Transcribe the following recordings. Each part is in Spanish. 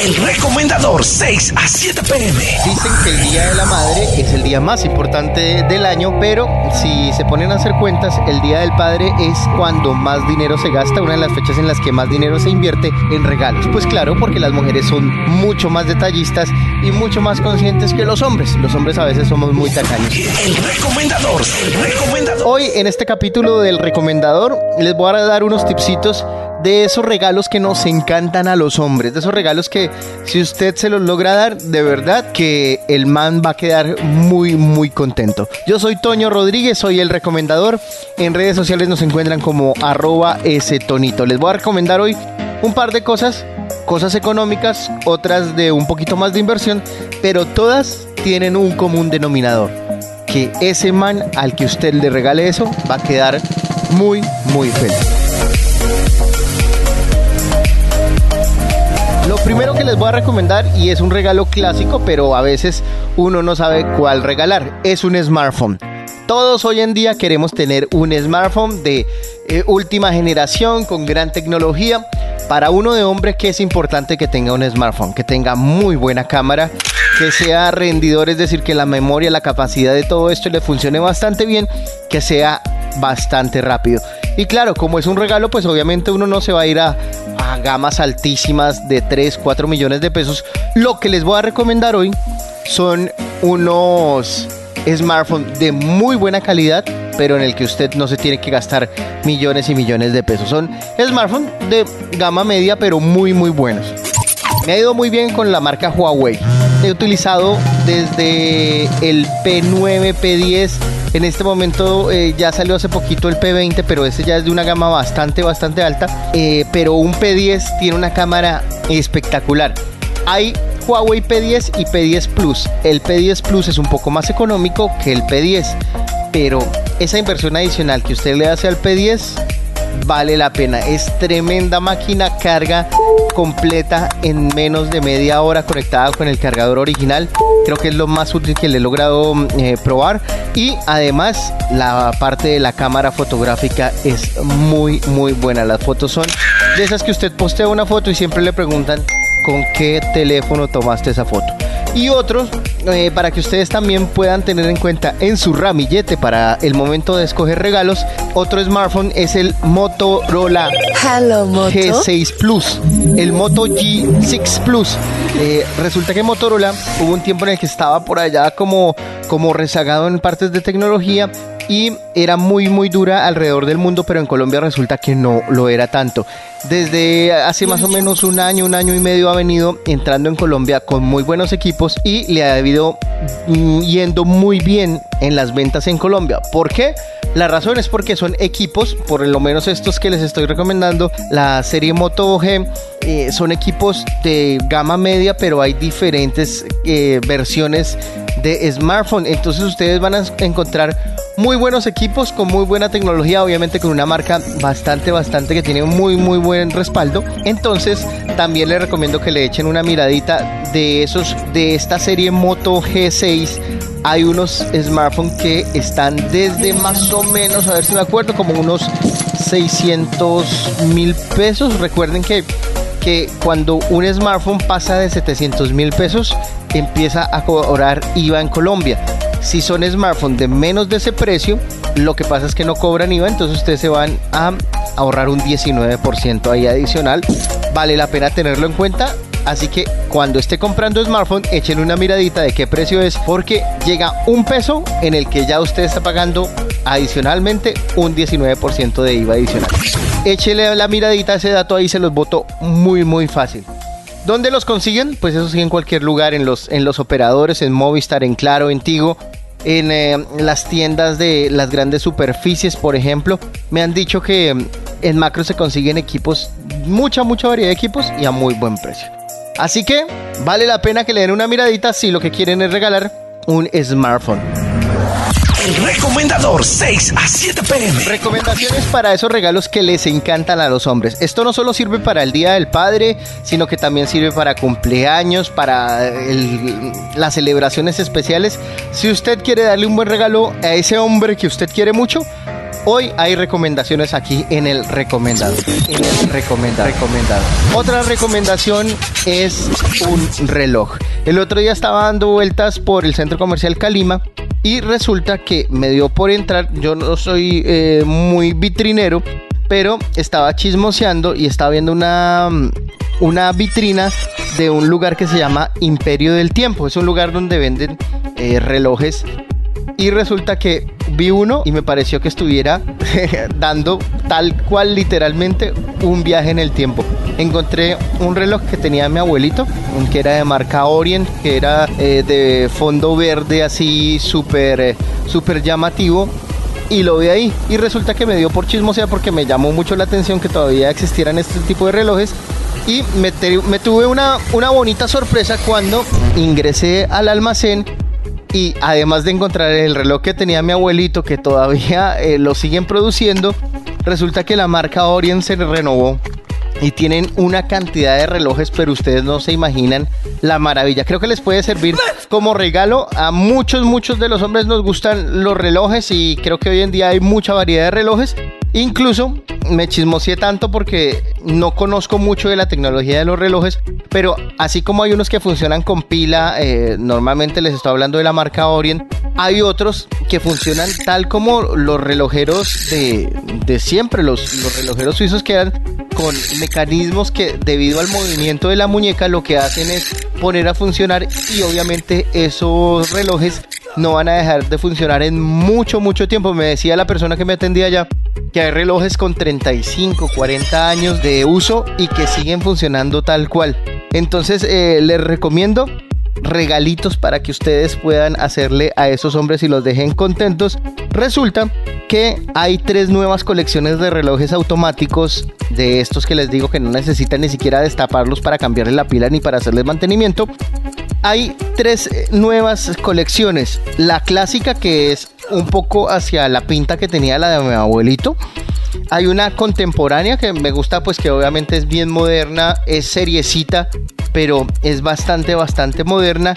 El recomendador 6 a 7 pm. Dicen que el Día de la Madre es el día más importante del año, pero si se ponen a hacer cuentas, el Día del Padre es cuando más dinero se gasta, una de las fechas en las que más dinero se invierte en regalos. Pues claro, porque las mujeres son mucho más detallistas y mucho más conscientes que los hombres. Los hombres a veces somos muy tacaños. El recomendador, el recomendador. Hoy en este capítulo del recomendador les voy a dar unos tipsitos de esos regalos que nos encantan a los hombres, de esos regalos que si usted se los logra dar, de verdad que el man va a quedar muy, muy contento. Yo soy Toño Rodríguez, soy el recomendador. En redes sociales nos encuentran como arroba ese tonito. Les voy a recomendar hoy un par de cosas, cosas económicas, otras de un poquito más de inversión, pero todas tienen un común denominador. Que ese man al que usted le regale eso va a quedar muy, muy feliz. Primero que les voy a recomendar, y es un regalo clásico, pero a veces uno no sabe cuál regalar, es un smartphone. Todos hoy en día queremos tener un smartphone de eh, última generación con gran tecnología. Para uno de hombre que es importante que tenga un smartphone, que tenga muy buena cámara, que sea rendidor, es decir, que la memoria, la capacidad de todo esto le funcione bastante bien, que sea bastante rápido. Y claro, como es un regalo, pues obviamente uno no se va a ir a, gamas altísimas de 3, 4 millones de pesos. Lo que les voy a recomendar hoy son unos smartphones de muy buena calidad, pero en el que usted no se tiene que gastar millones y millones de pesos. Son smartphones de gama media, pero muy, muy buenos. Me ha ido muy bien con la marca Huawei. He utilizado desde el P9, P10 en este momento eh, ya salió hace poquito el P20, pero ese ya es de una gama bastante, bastante alta. Eh, pero un P10 tiene una cámara espectacular. Hay Huawei P10 y P10 Plus. El P10 Plus es un poco más económico que el P10, pero esa inversión adicional que usted le hace al P10 vale la pena. Es tremenda máquina, carga completa en menos de media hora conectada con el cargador original. Creo que es lo más útil que le he logrado eh, probar. Y además la parte de la cámara fotográfica es muy muy buena. Las fotos son de esas que usted postea una foto y siempre le preguntan con qué teléfono tomaste esa foto y otros eh, para que ustedes también puedan tener en cuenta en su ramillete para el momento de escoger regalos. Otro smartphone es el Motorola G6 Plus, el Moto G6 Plus. Eh, resulta que Motorola hubo un tiempo en el que estaba por allá como, como rezagado en partes de tecnología y era muy muy dura alrededor del mundo, pero en Colombia resulta que no lo era tanto. Desde hace más o menos un año, un año y medio ha venido entrando en Colombia con muy buenos equipos y le ha ido mm, yendo muy bien en las ventas en Colombia. ¿Por qué? La razón es porque son equipos, por lo menos estos que les estoy recomendando, la serie Moto G, eh, son equipos de gama media, pero hay diferentes eh, versiones de smartphone. Entonces ustedes van a encontrar muy buenos equipos con muy buena tecnología, obviamente con una marca bastante, bastante que tiene muy, muy buen respaldo. Entonces también les recomiendo que le echen una miradita de esos, de esta serie Moto G6 hay unos smartphones que están desde más o menos, a ver si me acuerdo, como unos 600 mil pesos. Recuerden que, que cuando un smartphone pasa de 700 mil pesos, empieza a cobrar IVA en Colombia. Si son smartphones de menos de ese precio, lo que pasa es que no cobran IVA, entonces ustedes se van a ahorrar un 19% ahí adicional. Vale la pena tenerlo en cuenta Así que cuando esté comprando smartphone, echen una miradita de qué precio es, porque llega un peso en el que ya usted está pagando adicionalmente un 19% de IVA adicional. Échele la miradita a ese dato ahí, se los voto muy, muy fácil. ¿Dónde los consiguen? Pues eso sí, en cualquier lugar, en los, en los operadores, en Movistar, en Claro, en Tigo, en eh, las tiendas de las grandes superficies, por ejemplo. Me han dicho que en Macro se consiguen equipos, mucha, mucha variedad de equipos y a muy buen precio. Así que vale la pena que le den una miradita si lo que quieren es regalar un smartphone. Recomendador 6 a 7 pm. Recomendaciones para esos regalos que les encantan a los hombres. Esto no solo sirve para el Día del Padre, sino que también sirve para cumpleaños, para las celebraciones especiales. Si usted quiere darle un buen regalo a ese hombre que usted quiere mucho, Hoy hay recomendaciones aquí en el recomendado. En el recomendado. recomendado. Otra recomendación es un reloj. El otro día estaba dando vueltas por el centro comercial Calima y resulta que me dio por entrar. Yo no soy eh, muy vitrinero, pero estaba chismoseando y estaba viendo una, una vitrina de un lugar que se llama Imperio del Tiempo. Es un lugar donde venden eh, relojes y resulta que vi uno y me pareció que estuviera dando tal cual literalmente un viaje en el tiempo. Encontré un reloj que tenía mi abuelito, que era de marca Orient, que era eh, de fondo verde así súper eh, súper llamativo y lo vi ahí. Y resulta que me dio por chismosear porque me llamó mucho la atención que todavía existieran este tipo de relojes. Y me, me tuve una, una bonita sorpresa cuando ingresé al almacén y además de encontrar el reloj que tenía mi abuelito, que todavía eh, lo siguen produciendo, resulta que la marca Orient se renovó y tienen una cantidad de relojes, pero ustedes no se imaginan la maravilla. Creo que les puede servir como regalo. A muchos, muchos de los hombres nos gustan los relojes y creo que hoy en día hay mucha variedad de relojes. Incluso me chismoseé tanto porque no conozco mucho de la tecnología de los relojes, pero así como hay unos que funcionan con pila, eh, normalmente les estoy hablando de la marca Orient, hay otros que funcionan tal como los relojeros de, de siempre, los, los relojeros suizos que eran con mecanismos que debido al movimiento de la muñeca lo que hacen es poner a funcionar y obviamente esos relojes no van a dejar de funcionar en mucho, mucho tiempo. Me decía la persona que me atendía allá que hay relojes con 35, 40 años de uso y que siguen funcionando tal cual. Entonces eh, les recomiendo regalitos para que ustedes puedan hacerle a esos hombres y los dejen contentos. Resulta que hay tres nuevas colecciones de relojes automáticos de estos que les digo que no necesitan ni siquiera destaparlos para cambiarle la pila ni para hacerles mantenimiento. Hay tres eh, nuevas colecciones. La clásica que es un poco hacia la pinta que tenía la de mi abuelito. Hay una contemporánea que me gusta, pues que obviamente es bien moderna, es seriecita, pero es bastante, bastante moderna.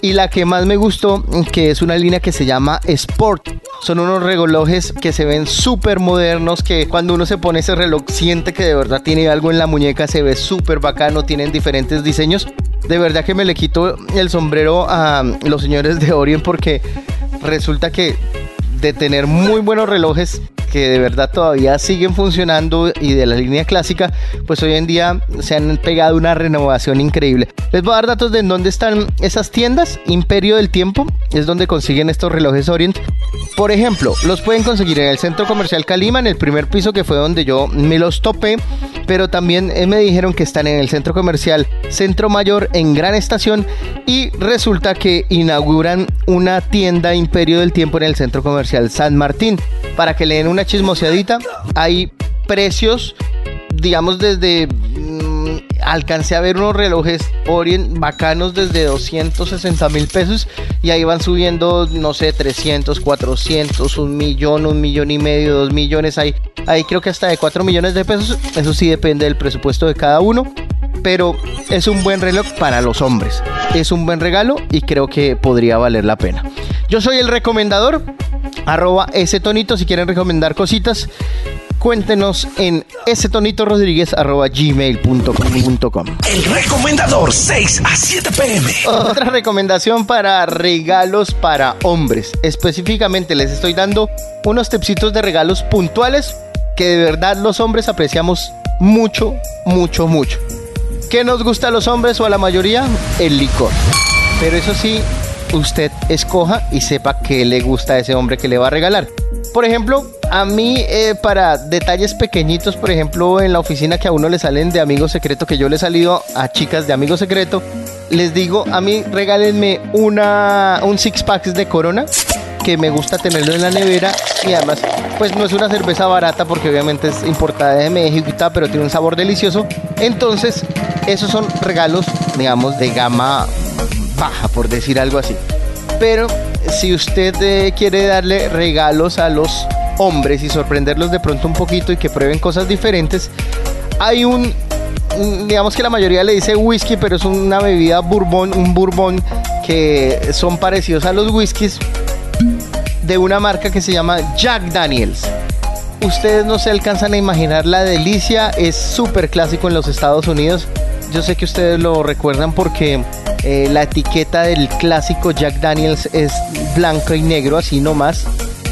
Y la que más me gustó, que es una línea que se llama Sport. Son unos relojes que se ven súper modernos, que cuando uno se pone ese reloj siente que de verdad tiene algo en la muñeca, se ve súper bacano, tienen diferentes diseños. De verdad que me le quito el sombrero a los señores de Orient porque resulta que de tener muy buenos relojes que de verdad todavía siguen funcionando y de la línea clásica, pues hoy en día se han pegado una renovación increíble. Les voy a dar datos de en dónde están esas tiendas. Imperio del Tiempo es donde consiguen estos relojes Orient. Por ejemplo, los pueden conseguir en el centro comercial Calima, en el primer piso que fue donde yo me los topé, pero también eh, me dijeron que están en el centro comercial Centro Mayor en Gran Estación y resulta que inauguran una tienda Imperio del Tiempo en el centro comercial San Martín. Para que le den una chismoseadita, hay precios, digamos, desde alcancé a ver unos relojes Orient bacanos desde 260 mil pesos y ahí van subiendo, no sé, 300, 400, un millón, un millón y medio, dos millones. Ahí, ahí creo que hasta de 4 millones de pesos. Eso sí depende del presupuesto de cada uno. Pero es un buen reloj para los hombres. Es un buen regalo y creo que podría valer la pena. Yo soy el recomendador. Arroba ese tonito si quieren recomendar cositas cuéntenos en ese tonito rodríguez gmail.com. El recomendador 6 a 7 pm. Otra recomendación para regalos para hombres. Específicamente les estoy dando unos tepsitos de regalos puntuales que de verdad los hombres apreciamos mucho, mucho, mucho. ¿Qué nos gusta a los hombres o a la mayoría? El licor. Pero eso sí, usted escoja y sepa qué le gusta a ese hombre que le va a regalar. Por ejemplo, a mí eh, para detalles pequeñitos, por ejemplo, en la oficina que a uno le salen de amigo secreto, que yo le he salido a chicas de amigo secreto, les digo, a mí regálenme una, un six pack de Corona, que me gusta tenerlo en la nevera y además, pues no es una cerveza barata porque obviamente es importada de México y tal, pero tiene un sabor delicioso. Entonces, esos son regalos, digamos, de gama baja, por decir algo así. Pero si usted eh, quiere darle regalos a los hombres y sorprenderlos de pronto un poquito y que prueben cosas diferentes, hay un, digamos que la mayoría le dice whisky, pero es una bebida bourbon, un bourbon que son parecidos a los whiskies de una marca que se llama Jack Daniels. ustedes no se alcanzan a imaginar la delicia, es súper clásico en los Estados Unidos. Yo sé que ustedes lo recuerdan porque eh, la etiqueta del clásico Jack Daniels es blanco y negro, así nomás,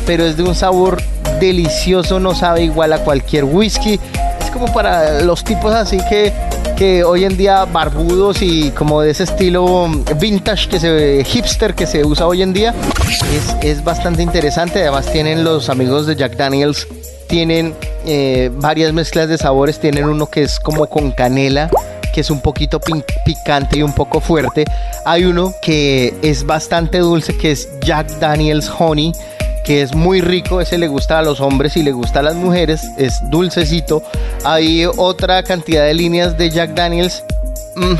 pero es de un sabor delicioso, no sabe igual a cualquier whisky. Es como para los tipos así que, que hoy en día barbudos y como de ese estilo vintage que se hipster que se usa hoy en día. Es, es bastante interesante. Además tienen los amigos de Jack Daniels tienen eh, varias mezclas de sabores. Tienen uno que es como con canela, que es un poquito picante y un poco fuerte. Hay uno que es bastante dulce, que es Jack Daniels Honey, que es muy rico. Ese le gusta a los hombres y le gusta a las mujeres. Es dulcecito. Hay otra cantidad de líneas de Jack Daniels Mm,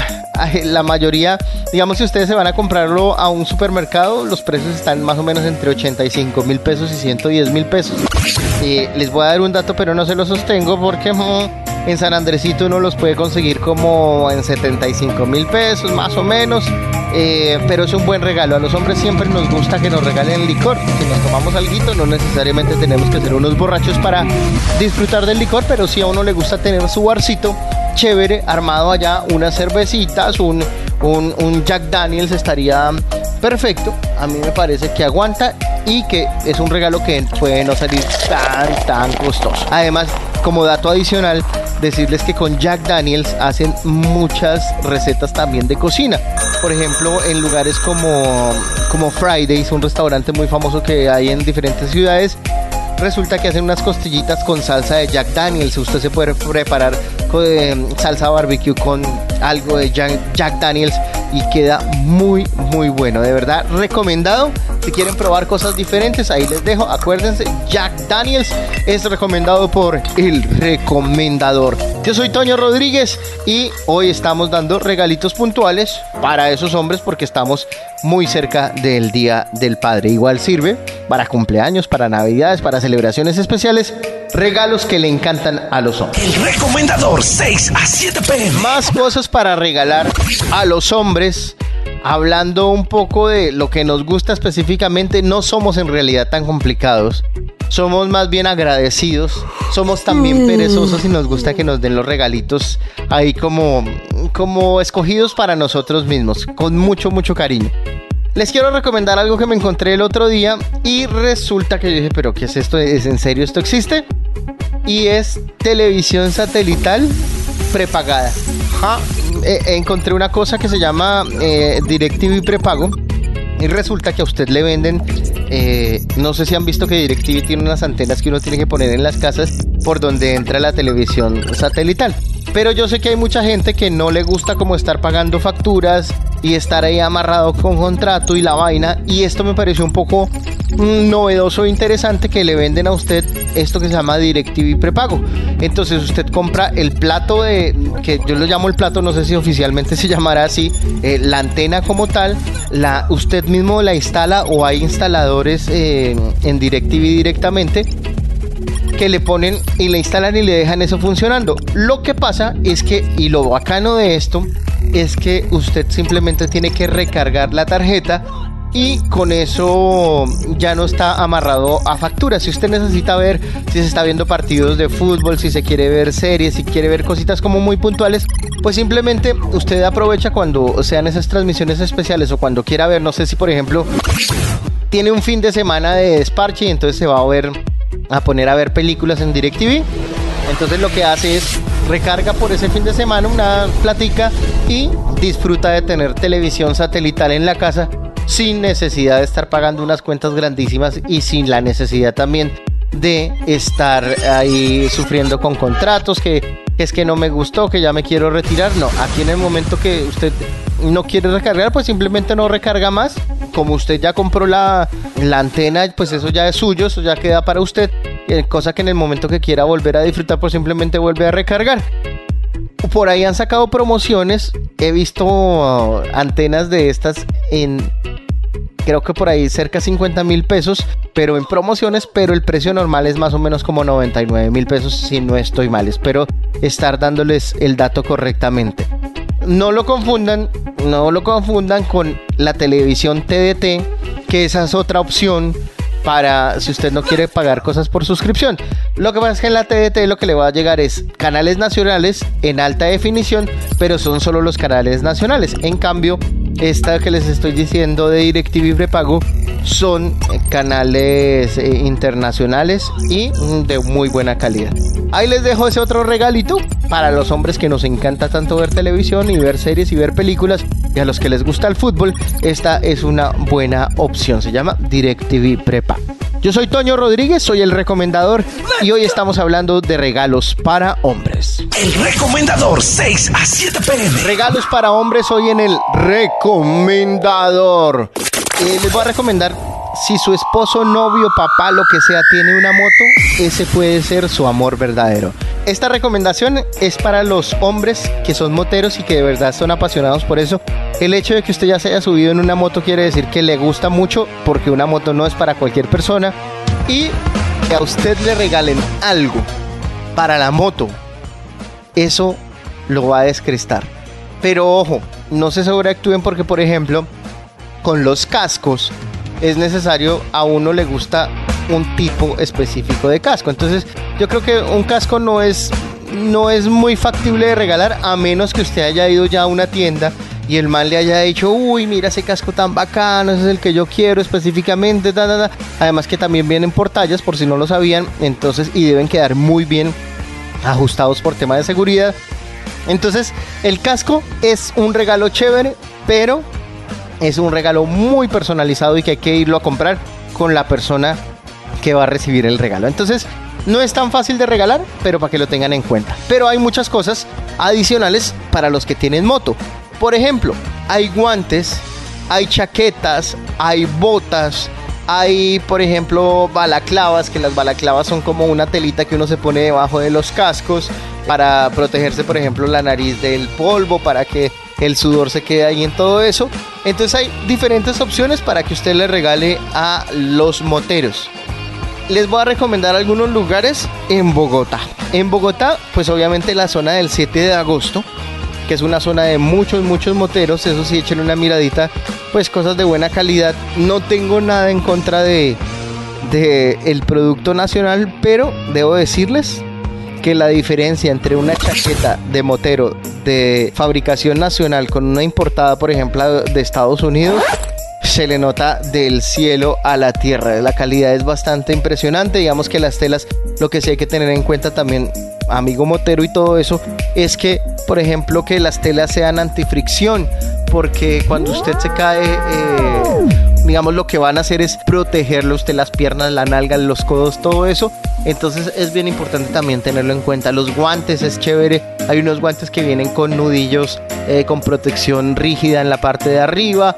la mayoría, digamos, si ustedes se van a comprarlo a un supermercado, los precios están más o menos entre 85 mil pesos y 110 mil pesos. les voy a dar un dato, pero no se lo sostengo porque mm, en San Andresito uno los puede conseguir como en 75 mil pesos, más o menos. Eh, pero es un buen regalo. A los hombres siempre nos gusta que nos regalen licor. Si nos tomamos algo, no necesariamente tenemos que ser unos borrachos para disfrutar del licor, pero si a uno le gusta tener su barcito chévere, armado allá, unas cervecitas, un, un, Jack Daniels estaría perfecto. A mí me parece que aguanta y que es un regalo que puede no salir tan, tan costoso. Además, como dato adicional, decirles que con Jack Daniels hacen muchas recetas también de cocina. Por ejemplo, en lugares como, como Fridays, un restaurante muy famoso que hay en diferentes ciudades, resulta que hacen unas costillitas con salsa de Jack Daniels. Usted se puede preparar con, eh, salsa barbecue con algo de Jack, Daniels y queda muy muy bueno. De verdad recomendado. Si quieren probar cosas diferentes, ahí les dejo. Acuérdense, Jack Daniels es recomendado por el recomendador. Yo soy Toño Rodríguez y hoy estamos dando regalitos puntuales para esos hombres porque estamos muy cerca del Día del Padre. Igual sirve para cumpleaños, para navidades, para celebraciones especiales. Regalos que le encantan a los hombres. El recomendador 6 a 7 pm. Más cosas para regalar a los hombres. Hablando un poco de lo que nos gusta específicamente, no somos en realidad tan complicados. Somos más bien agradecidos. Somos también mm. perezosos y nos gusta que nos den los regalitos ahí como, como escogidos para nosotros mismos, con mucho, mucho cariño. Les quiero recomendar algo que me encontré el otro día y resulta que yo dije, pero ¿qué es esto? ¿Es en serio esto existe? Y es televisión satelital prepagada. Eh, encontré una cosa que se llama eh, DirecTV prepago y resulta que a usted le venden, eh, no sé si han visto que DirecTV tiene unas antenas que uno tiene que poner en las casas por donde entra la televisión satelital. Pero yo sé que hay mucha gente que no le gusta como estar pagando facturas y estar ahí amarrado con contrato y la vaina. Y esto me pareció un poco novedoso e interesante que le venden a usted esto que se llama DirecTV prepago. Entonces usted compra el plato de, que yo lo llamo el plato, no sé si oficialmente se llamará así, eh, la antena como tal, la, usted mismo la instala o hay instaladores eh, en DirecTV directamente que le ponen y le instalan y le dejan eso funcionando. Lo que pasa es que, y lo bacano de esto, es que usted simplemente tiene que recargar la tarjeta y con eso ya no está amarrado a facturas. Si usted necesita ver si se está viendo partidos de fútbol, si se quiere ver series, si quiere ver cositas como muy puntuales, pues simplemente usted aprovecha cuando sean esas transmisiones especiales o cuando quiera ver, no sé si por ejemplo tiene un fin de semana de desparche y entonces se va a ver a poner a ver películas en DirecTV. Entonces lo que hace es recarga por ese fin de semana una platica y disfruta de tener televisión satelital en la casa sin necesidad de estar pagando unas cuentas grandísimas y sin la necesidad también de estar ahí sufriendo con contratos que, es que no me gustó, que ya me quiero retirar. No, aquí en el momento que usted no quiere recargar, pues simplemente no recarga más. Como usted ya compró la, la antena, pues eso ya es suyo, eso ya queda para usted. Eh, cosa que en el momento que quiera volver a disfrutar, pues simplemente vuelve a recargar. Por ahí han sacado promociones. He visto antenas de estas en creo que por ahí cerca de 50 mil pesos, pero en promociones, pero el precio normal es más o menos como 99 mil pesos si no estoy mal. Espero estar dándoles el dato correctamente. No lo confundan, no lo confundan con la televisión TDT, que esa es otra opción para si usted no quiere pagar cosas por suscripción. Lo que pasa es que en la TDT lo que le va a llegar es canales nacionales en alta definición, pero son solo los canales nacionales. En cambio, esta que les estoy diciendo de DirecTV prepago son canales eh, internacionales y de muy buena calidad. Ahí les dejo ese otro regalito para los hombres que nos encanta tanto ver televisión y ver series y ver películas y a los que les gusta el fútbol, esta es una buena opción. Se llama DirecTV Prepa. Yo soy Toño Rodríguez, soy el recomendador y hoy estamos hablando de regalos para hombres. El recomendador 6 a 7 pm. Regalos para hombres hoy en el recomendador. Eh, les voy a recomendar si su esposo, novio, papá, lo que sea, tiene una moto, ese puede ser su amor verdadero. Esta recomendación es para los hombres que son moteros y que de verdad son apasionados por eso. El hecho de que usted ya se haya subido en una moto quiere decir que le gusta mucho porque una moto no es para cualquier persona. Y que a usted le regalen algo para la moto, eso lo va a descrestar. Pero ojo, no se sobreactúen porque por ejemplo, con los cascos, es necesario, a uno le gusta un tipo específico de casco. Entonces, yo creo que un casco no es, no es muy factible de regalar a menos que usted haya ido ya a una tienda y el man le haya dicho, uy, mira ese casco tan bacano, ese es el que yo quiero específicamente, además que también vienen por tallas, por si no lo sabían, entonces, y deben quedar muy bien ajustados por tema de seguridad. Entonces, el casco es un regalo chévere, pero es un regalo muy personalizado y que hay que irlo a comprar con la persona que va a recibir el regalo. Entonces, no es tan fácil de regalar, pero para que lo tengan en cuenta. Pero hay muchas cosas adicionales para los que tienen moto. Por ejemplo, hay guantes, hay chaquetas, hay botas, hay, por ejemplo, balaclavas, que las balaclavas son como una telita que uno se pone debajo de los cascos para protegerse, por ejemplo, la nariz del polvo, para que el sudor se quede ahí en todo eso. Entonces hay diferentes opciones para que usted le regale a los moteros. Les voy a recomendar algunos lugares en Bogotá. En Bogotá, pues obviamente la zona del 7 de agosto, que es una zona de muchos, muchos moteros. Eso sí, echen una miradita, pues cosas de buena calidad. No tengo nada en contra de, de el producto nacional, pero debo decirles que la diferencia entre una chaqueta de motero de fabricación nacional con una importada, por ejemplo, de Estados Unidos, se le nota del cielo a la tierra. La calidad es bastante impresionante. Digamos que las telas, lo que sí hay que tener en cuenta también, amigo motero y todo eso, es que, por ejemplo, que las telas sean antifricción, porque cuando usted se cae, eh, digamos, lo que van a hacer es protegerle usted las piernas, la nalga, los codos, todo eso. Entonces es bien importante también tenerlo en cuenta. Los guantes es chévere. Hay unos guantes que vienen con nudillos eh, con protección rígida en la parte de arriba.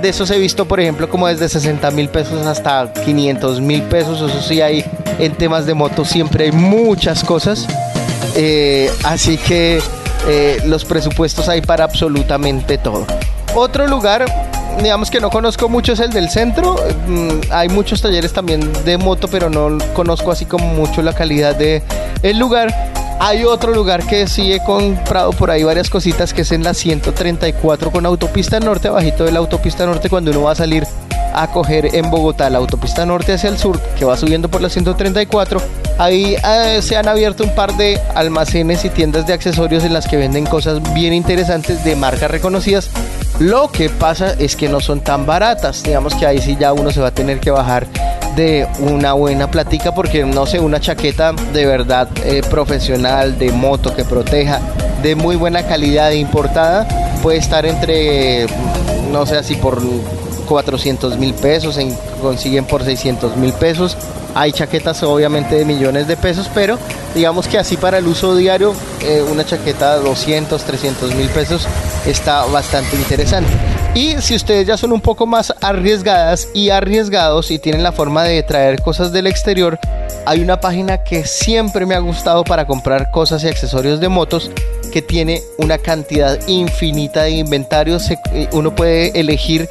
De esos he visto, por ejemplo, como desde 60 mil pesos hasta 500 mil pesos. Eso sí, hay en temas de moto siempre hay muchas cosas. Eh, así que eh, los presupuestos hay para absolutamente todo. Otro lugar digamos que no conozco mucho es el del centro. Mm, hay muchos talleres también de moto, pero no conozco así como mucho la calidad de el lugar. Hay otro lugar que sí he comprado por ahí varias cositas que es en la 134 con autopista norte, abajito de la autopista norte cuando uno va a salir a coger en Bogotá la autopista norte hacia el sur que va subiendo por la 134. Ahí eh, se han abierto un par de almacenes y tiendas de accesorios en las que venden cosas bien interesantes de marcas reconocidas lo que pasa es que no son tan baratas. Digamos que ahí sí ya uno se va a tener que bajar de una buena platica porque no sé, una chaqueta de verdad eh, profesional, de moto que proteja, de muy buena calidad importada, puede estar entre, no sé, así por 400 mil pesos, en, consiguen por 600 mil pesos. Hay chaquetas obviamente de millones de pesos, pero digamos que así para el uso diario, eh, una chaqueta de 200, 300 mil pesos está bastante interesante. Y si ustedes ya son un poco más arriesgadas y arriesgados y tienen la forma de traer cosas del exterior, hay una página que siempre me ha gustado para comprar cosas y accesorios de motos que tiene una cantidad infinita de inventarios. Eh, uno puede elegir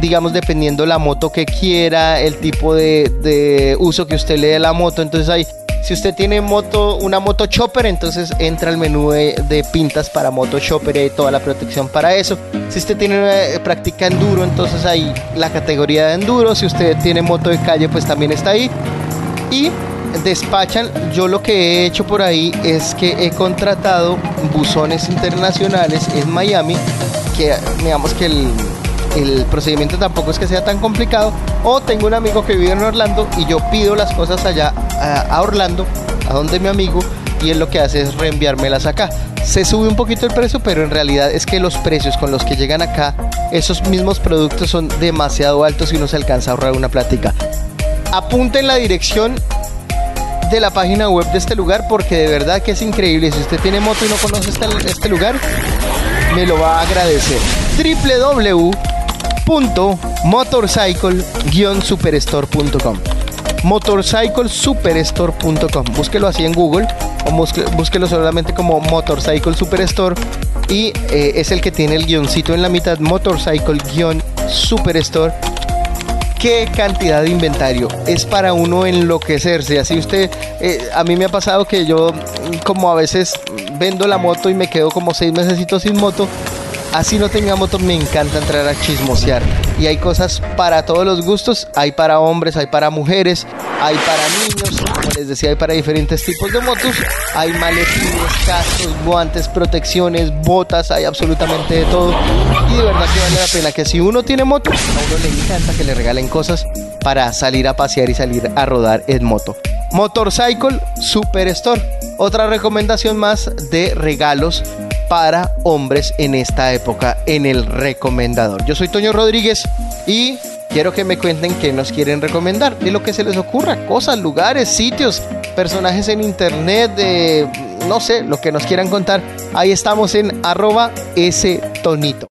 digamos, dependiendo la moto que quiera, el tipo de, uso que usted le dé a la moto. Entonces hay Si usted tiene moto, una moto chopper, entonces entra al menú de, pintas para moto chopper y toda la protección para eso. Si usted tiene eh, práctica enduro, entonces hay la categoría de enduro. Si usted tiene moto de calle, pues también está ahí. Y despachan, yo lo que he hecho por ahí es que he contratado buzones internacionales en Miami, que digamos que el, el procedimiento tampoco es que sea tan complicado. O tengo un amigo que vive en Orlando y yo pido las cosas allá a, Orlando, a donde mi amigo, y él lo que hace es reenviármelas acá. Se sube un poquito el precio, pero en realidad es que los precios con los que llegan acá, esos mismos productos son demasiado altos y uno se alcanza a ahorrar una plática. Apunten la dirección de la página web de este lugar porque de verdad que es increíble. Si usted tiene moto y no conoce este, este lugar, me lo va a agradecer. www www.motorcycle-superstore.com motorcyclesuperstore.com búsquelo así en Google o búsquelo solamente como Motorcycle Superstore y eh, es el que tiene el guioncito en la mitad Motorcycle-Superstore. Qué cantidad de inventario es para uno enloquecerse. Así usted eh, a mí me ha pasado que yo como a veces vendo la moto y me quedo como seis meses sin moto Así no tenga moto, me encanta entrar a chismosear. Y hay cosas para todos los gustos. Hay para hombres, hay para mujeres, hay para niños. Como les decía, hay para diferentes tipos de motos. Hay maletines, cascos, guantes, protecciones, botas. Hay absolutamente de todo. Y de verdad que vale la pena que si uno tiene moto, a uno le encanta que le regalen cosas para salir a pasear y salir a rodar en moto. Motorcycle Superstore. Otra recomendación más de regalos para hombres en esta época en el recomendador. Yo soy Toño Rodríguez y quiero que me cuenten qué nos quieren recomendar, de lo que se les ocurra, cosas, lugares, sitios, personajes en internet, de no sé, lo que nos quieran contar. Ahí estamos en arroba ese tonito.